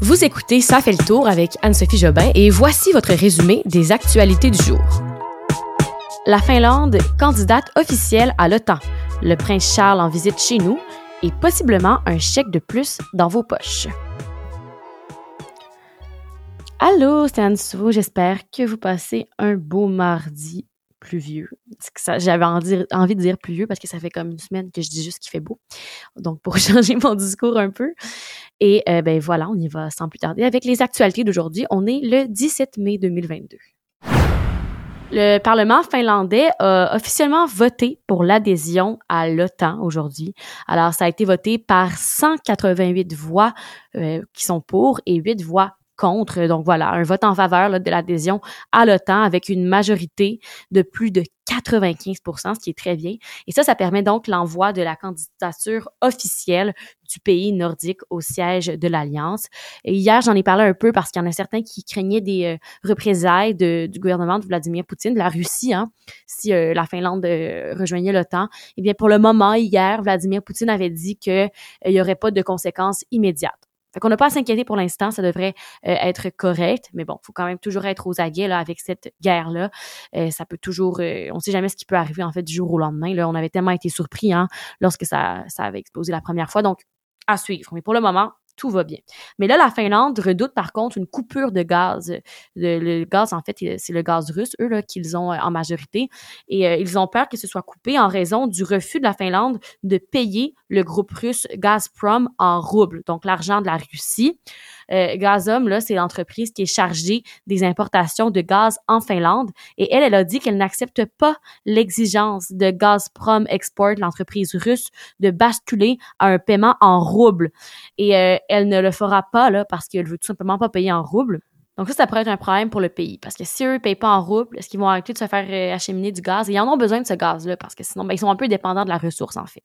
Vous écoutez Ça fait le tour avec Anne-Sophie Jobin et voici votre résumé des actualités du jour. La Finlande, candidate officielle à l'OTAN. Le prince Charles en visite chez nous et possiblement un chèque de plus dans vos poches. Allô, c'est Anne Souveau. J'espère que vous passez un beau mardi pluvieux. J'avais envie de dire pluvieux parce que ça fait comme une semaine que je dis juste qu'il fait beau. Donc, pour changer mon discours un peu. Et euh, ben voilà, on y va sans plus tarder avec les actualités d'aujourd'hui. On est le 17 mai 2022. Le Parlement finlandais a officiellement voté pour l'adhésion à l'OTAN aujourd'hui. Alors, ça a été voté par 188 voix euh, qui sont pour et 8 voix contre. Donc voilà, un vote en faveur de l'adhésion à l'OTAN avec une majorité de plus de 95% ce qui est très bien. Et ça, ça permet donc l'envoi de la candidature officielle du pays nordique au siège de l'Alliance. Et hier, j'en ai parlé un peu parce qu'il y en a certains qui craignaient des euh, représailles du gouvernement de Vladimir Poutine, de la Russie, hein, si euh, la Finlande euh, rejoignait l'OTAN. Eh bien, pour le moment, hier, Vladimir Poutine avait dit qu'il n'y aurait pas de conséquences immédiates. Fait qu'on n'a pas à s'inquiéter pour l'instant, ça devrait euh, être correct, mais bon, faut quand même toujours être aux aguets là avec cette guerre là. Euh, ça peut toujours, euh, on sait jamais ce qui peut arriver en fait du jour au lendemain. Là, on avait tellement été surpris hein, lorsque ça, ça avait explosé la première fois, donc à suivre. Mais pour le moment, tout va bien. Mais là, la Finlande redoute par contre une coupure de gaz. Le, gaz, en fait, c'est le gaz russe, eux, là, qu'ils ont euh, en majorité. Et euh, ils ont peur que ce soit coupé en raison du refus de la Finlande de payer le groupe russe Gazprom en roubles, donc l'argent de la Russie. Euh, Gazom, là, c'est l'entreprise qui est chargée des importations de gaz en Finlande. Et elle, elle a dit qu'elle n'accepte pas l'exigence de Gazprom Export, l'entreprise russe, de basculer à un paiement en roubles. Et euh, elle ne le fera pas, là, parce qu'elle veut tout simplement pas payer en roubles. Donc ça, ça pourrait être un problème pour le pays. Parce que si eux ne payent pas en roubles, est-ce qu'ils vont arrêter de se faire euh, acheminer du gaz? Et ils en ont besoin de ce gaz-là, parce que sinon, ben, ils sont un peu dépendants de la ressource, en fait.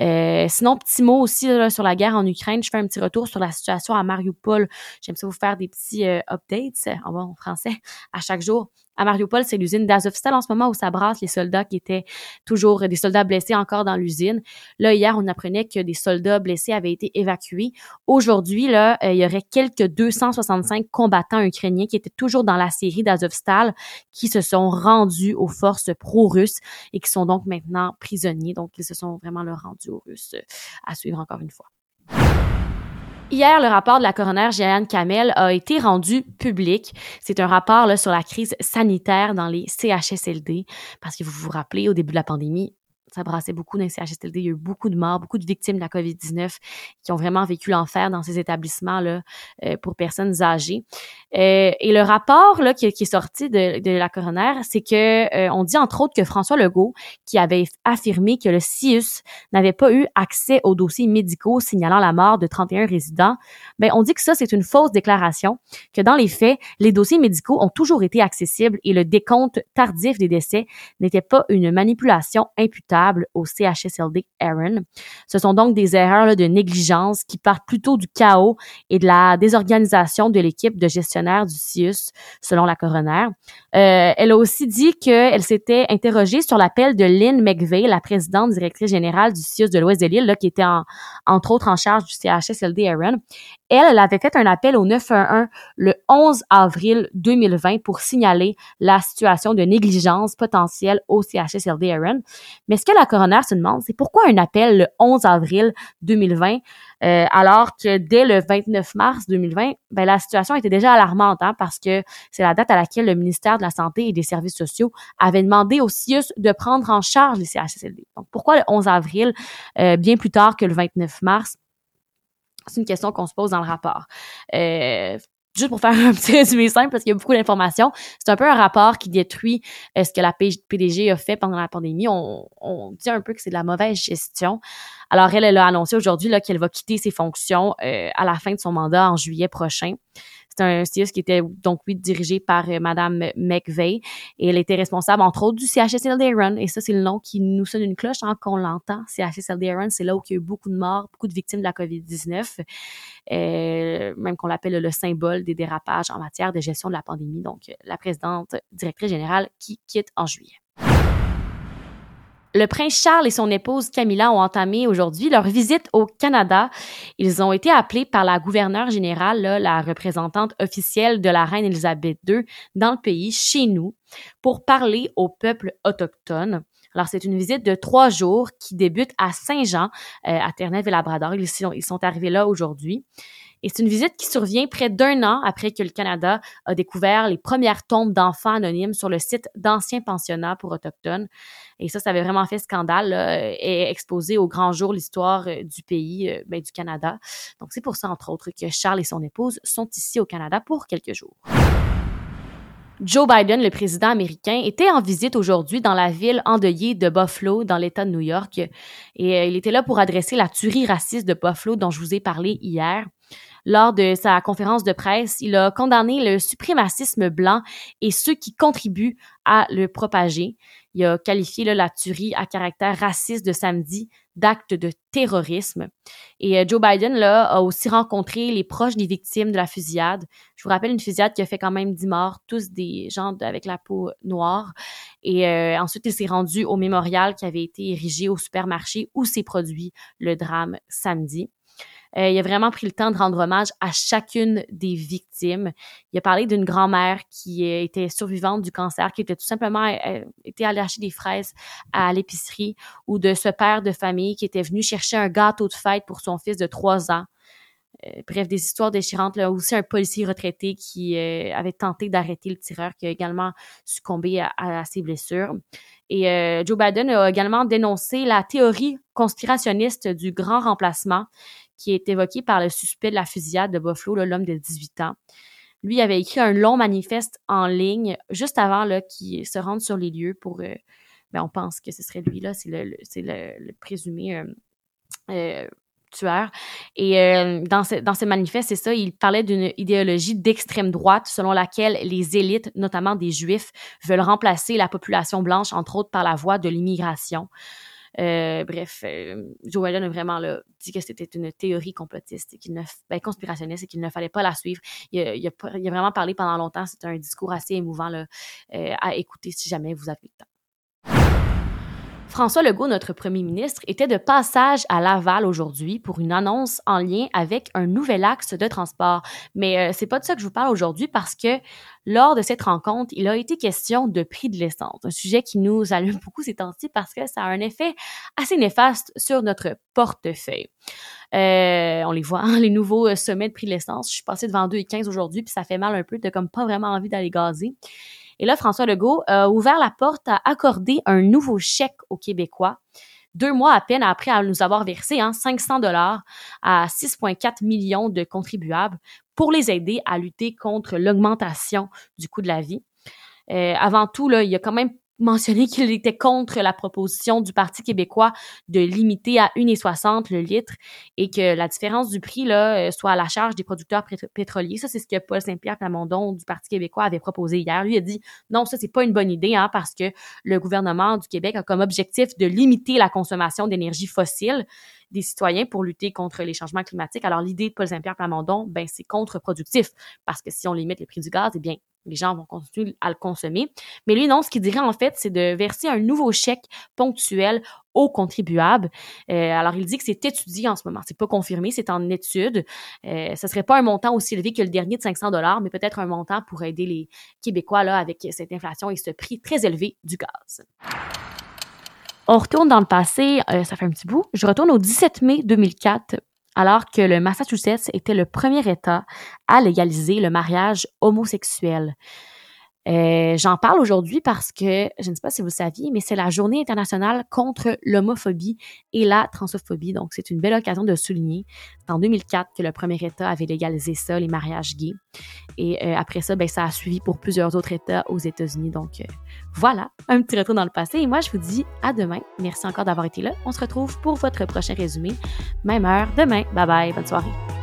Euh, sinon, petit mot aussi sur la guerre en Ukraine. Je fais un petit retour sur la situation à Mariupol. J'aime ça vous faire des petits euh, updates en français à chaque jour à Mariupol, c'est l'usine d'Azovstal en ce moment où ça brasse les soldats qui étaient toujours des soldats blessés encore dans l'usine. Là, hier, on apprenait que des soldats blessés avaient été évacués. Aujourd'hui, là, euh, il y aurait quelques 265 combattants ukrainiens qui étaient toujours dans la série d'Azovstal qui se sont rendus aux forces pro-russes et qui sont donc maintenant prisonniers. Donc, ils se sont vraiment rendus aux Russes euh, à suivre encore une fois. Hier, le rapport de la coroner Jeanne Kamel a été rendu public. C'est un rapport là, sur la crise sanitaire dans les CHSLD, parce que vous vous rappelez, au début de la pandémie, ça brassait beaucoup dans CHSLD. Il y a eu beaucoup de morts, beaucoup de victimes de la COVID-19 qui ont vraiment vécu l'enfer dans ces établissements-là euh, pour personnes âgées. Euh, et le rapport là, qui, est sorti de, de la coroner, c'est que euh, on dit entre autres que François Legault, qui avait affirmé que le CIUS n'avait pas eu accès aux dossiers médicaux signalant la mort de 31 résidents, ben on dit que ça c'est une fausse déclaration, que dans les faits, les dossiers médicaux ont toujours été accessibles et le décompte tardif des décès n'était pas une manipulation imputable au CHSLD Aaron. Ce sont donc des erreurs de négligence qui partent plutôt du chaos et de la désorganisation de l'équipe de gestion du CIUS, selon la coroner. Euh, elle a aussi dit qu'elle s'était interrogée sur l'appel de Lynn McVeigh, la présidente directrice générale du CIUS de l'Ouest de l'île, qui était en, entre autres en charge du CHSLD Aaron. Elle, elle avait fait un appel au 911 le 11 avril 2020 pour signaler la situation de négligence potentielle au CHSLD Aaron. Mais ce que la coroner se demande, c'est pourquoi un appel le 11 avril 2020 euh, alors que dès le 29 mars 2020, ben, la situation était déjà alarmante hein, parce que c'est la date à laquelle le ministère de la Santé et des Services sociaux avait demandé au CIUS de prendre en charge les CHSLD. Donc, pourquoi le 11 avril, euh, bien plus tard que le 29 mars? C'est une question qu'on se pose dans le rapport. Euh, juste pour faire un petit résumé simple, parce qu'il y a beaucoup d'informations, c'est un peu un rapport qui détruit euh, ce que la PDG a fait pendant la pandémie. On, on dit un peu que c'est de la mauvaise gestion. Alors, elle, elle a annoncé aujourd'hui qu'elle va quitter ses fonctions euh, à la fin de son mandat en juillet prochain. C'est un CIUS qui était donc oui dirigé par euh, Madame McVeigh et elle était responsable entre autres du CHSLD Run et ça c'est le nom qui nous sonne une cloche hein, qu'on l'entend. CHSLD Run, c'est là où il y a eu beaucoup de morts, beaucoup de victimes de la COVID-19, euh, même qu'on l'appelle le symbole des dérapages en matière de gestion de la pandémie. Donc, la présidente directrice générale qui quitte en juillet. Le prince Charles et son épouse Camilla ont entamé aujourd'hui leur visite au Canada. Ils ont été appelés par la gouverneure générale, la représentante officielle de la reine Elisabeth II dans le pays, chez nous, pour parler au peuple autochtone. Alors, c'est une visite de trois jours qui débute à Saint-Jean, euh, à Terre-Neuve-et-Labrador. Ils sont, ils sont arrivés là aujourd'hui. Et c'est une visite qui survient près d'un an après que le Canada a découvert les premières tombes d'enfants anonymes sur le site d'anciens pensionnats pour autochtones. Et ça, ça avait vraiment fait scandale et exposé au grand jour l'histoire euh, du pays, euh, ben, du Canada. Donc c'est pour ça, entre autres, que Charles et son épouse sont ici au Canada pour quelques jours. Joe Biden, le président américain, était en visite aujourd'hui dans la ville endeuillée de Buffalo, dans l'État de New York. Et euh, il était là pour adresser la tuerie raciste de Buffalo dont je vous ai parlé hier. Lors de sa conférence de presse, il a condamné le suprémacisme blanc et ceux qui contribuent à le propager. Il a qualifié la tuerie à caractère raciste de samedi d'acte de terrorisme. Et euh, Joe Biden là, a aussi rencontré les proches des victimes de la fusillade. Je vous rappelle une fusillade qui a fait quand même 10 morts, tous des gens avec la peau noire. Et euh, ensuite, il s'est rendu au mémorial qui avait été érigé au supermarché où s'est produit le drame samedi. Euh, il a vraiment pris le temps de rendre hommage à chacune des victimes. Il a parlé d'une grand-mère qui euh, était survivante du cancer, qui était tout simplement euh, été allée acheter des fraises à l'épicerie, ou de ce père de famille qui était venu chercher un gâteau de fête pour son fils de trois ans. bref, des histoires déchirantes. Là, aussi un policier retraité qui avait tenté d'arrêter le tireur, qui a également succombé à, ses blessures. Et Joe Biden a également dénoncé la théorie conspirationniste du grand remplacement, qui est évoqué par le suspect de la fusillade de Buffalo, l'homme de 18 ans. Lui avait écrit un long manifeste en ligne juste avant qu'il se rende sur les lieux pour. Euh, ben, on pense que ce serait lui, là, c'est le, c'est le, présumé euh, euh, tueur. Et dans, ce, dans ce manifeste, c'est ça, il parlait d'une idéologie d'extrême droite selon laquelle les élites, notamment des Juifs, veulent remplacer la population blanche, entre autres par la voie de l'immigration. Euh, bref, euh, Joe Biden a vraiment là, dit que c'était une théorie complotiste et qu'il ne, ben, conspirationniste et qu'il ne fallait pas la suivre. Il a, il vraiment parlé pendant longtemps. C'est un discours assez émouvant euh, à écouter si jamais vous avez le temps. François Legault, notre premier ministre, était de passage à Laval aujourd'hui pour une annonce en lien avec un nouvel axe de transport. Mais euh, c'est pas de ça que je vous parle aujourd'hui parce que lors de cette rencontre, il a été question de prix de l'essence, un sujet qui nous allume beaucoup ces temps-ci parce que ça a un effet assez néfaste sur notre portefeuille. Euh, on les voit, hein, les nouveaux euh, sommets de prix de l'essence. Je suis passée devant 2,15 aujourd'hui, puis ça fait mal un peu, de comme pas vraiment envie d'aller gazer. Et là, François Legault a ouvert la porte à accorder un nouveau chèque aux Québécois deux mois à peine après nous avoir versé hein, 500 dollars à 6,4 millions de contribuables pour les aider à lutter contre l'augmentation du coût de la vie. Euh, avant tout, là, il y a quand même mentionné qu'il était contre la proposition du Parti québécois de limiter à 1,60 le litre et que la différence du prix euh, soit à la charge des producteurs pétroliers. Ça, c'est ce que Paul Saint-Pierre Plamondon du Parti québécois avait proposé hier. Lui a dit non, ça, c'est pas une bonne idée hein, parce que le gouvernement du Québec a comme objectif de limiter la consommation d'énergie fossile des citoyens pour lutter contre les changements climatiques. Alors, l'idée de Paul Saint-Pierre Plamondon, ben, c'est contre-productif parce que si on limite les prix du gaz, eh bien, les gens vont continuer à le consommer. Mais lui, non, ce qu'il dirait en fait, c'est de verser un nouveau chèque ponctuel aux contribuables. Euh, alors, il dit que c'est étudié en ce moment. C'est pas confirmé, c'est en étude. Euh, ce serait pas un montant aussi élevé que le dernier de 500 dollars, mais peut-être un montant pour aider les Québécois là avec cette inflation et ce prix très élevé du gaz. On retourne dans le passé, euh, ça fait un petit bout. Je retourne au 17 mai 2004 alors que le Massachusetts était le premier État à légaliser le mariage homosexuel. Euh, j'en parle aujourd'hui parce que, je ne sais pas si vous le saviez, mais c'est la journée internationale contre l'homophobie et la transphobie. Donc, c'est une belle occasion de souligner. C'est en 2004 que le premier État avait légalisé ça, les mariages gays. Et euh, après ça, ben, ça a suivi pour plusieurs autres États aux États-Unis. Donc, euh, voilà, un petit retour dans le passé. Et moi, je vous dis à demain. Merci encore d'avoir été là. On se retrouve pour votre prochain résumé. Même heure, demain. Bye bye. Bonne soirée.